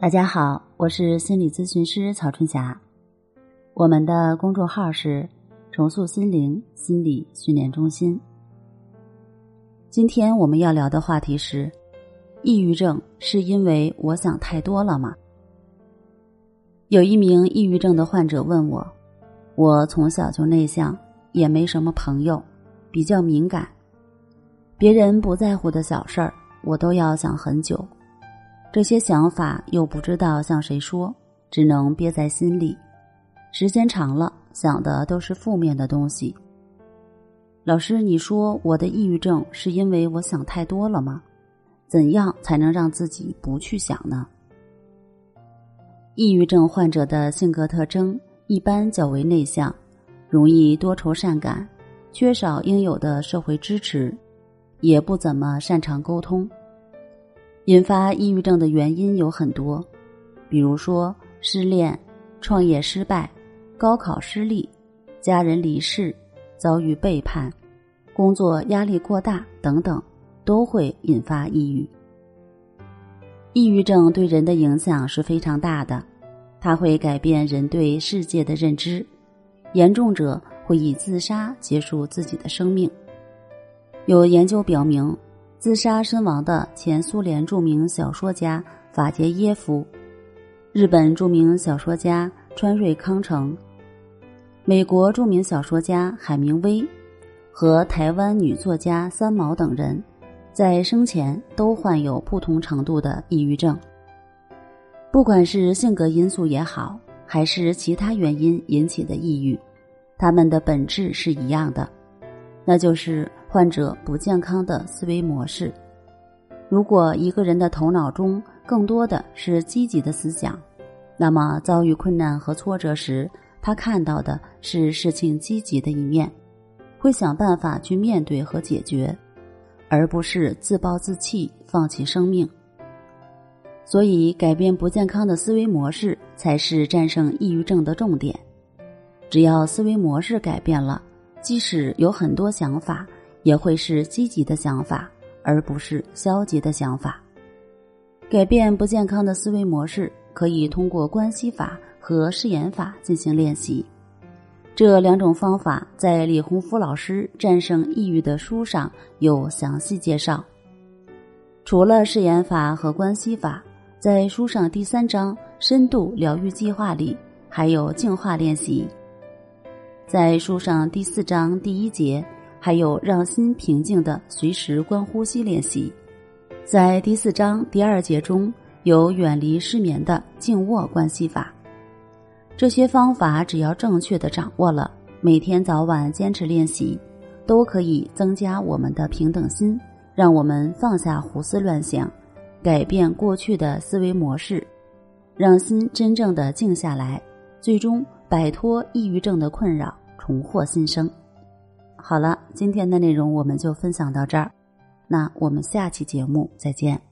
大家好，我是心理咨询师曹春霞。我们的公众号是“重塑心灵心理训练中心”。今天我们要聊的话题是：抑郁症是因为我想太多了吗？有一名抑郁症的患者问我：“我从小就内向，也没什么朋友，比较敏感，别人不在乎的小事儿，我都要想很久。”这些想法又不知道向谁说，只能憋在心里。时间长了，想的都是负面的东西。老师，你说我的抑郁症是因为我想太多了吗？怎样才能让自己不去想呢？抑郁症患者的性格特征一般较为内向，容易多愁善感，缺少应有的社会支持，也不怎么擅长沟通。引发抑郁症的原因有很多，比如说失恋、创业失败、高考失利、家人离世、遭遇背叛、工作压力过大等等，都会引发抑郁。抑郁症对人的影响是非常大的，它会改变人对世界的认知，严重者会以自杀结束自己的生命。有研究表明。自杀身亡的前苏联著名小说家法捷耶夫，日本著名小说家川瑞康成，美国著名小说家海明威和台湾女作家三毛等人，在生前都患有不同程度的抑郁症。不管是性格因素也好，还是其他原因引起的抑郁，他们的本质是一样的，那就是。患者不健康的思维模式。如果一个人的头脑中更多的是积极的思想，那么遭遇困难和挫折时，他看到的是事情积极的一面，会想办法去面对和解决，而不是自暴自弃、放弃生命。所以，改变不健康的思维模式才是战胜抑郁症的重点。只要思维模式改变了，即使有很多想法。也会是积极的想法，而不是消极的想法。改变不健康的思维模式，可以通过关系法和誓言法进行练习。这两种方法在李洪福老师《战胜抑郁》的书上有详细介绍。除了誓言法和关系法，在书上第三章“深度疗愈计划”里还有净化练习。在书上第四章第一节。还有让心平静的随时观呼吸练习，在第四章第二节中有远离失眠的静卧关系法。这些方法只要正确的掌握了，每天早晚坚持练习，都可以增加我们的平等心，让我们放下胡思乱想，改变过去的思维模式，让心真正的静下来，最终摆脱抑郁症的困扰，重获新生。好了，今天的内容我们就分享到这儿，那我们下期节目再见。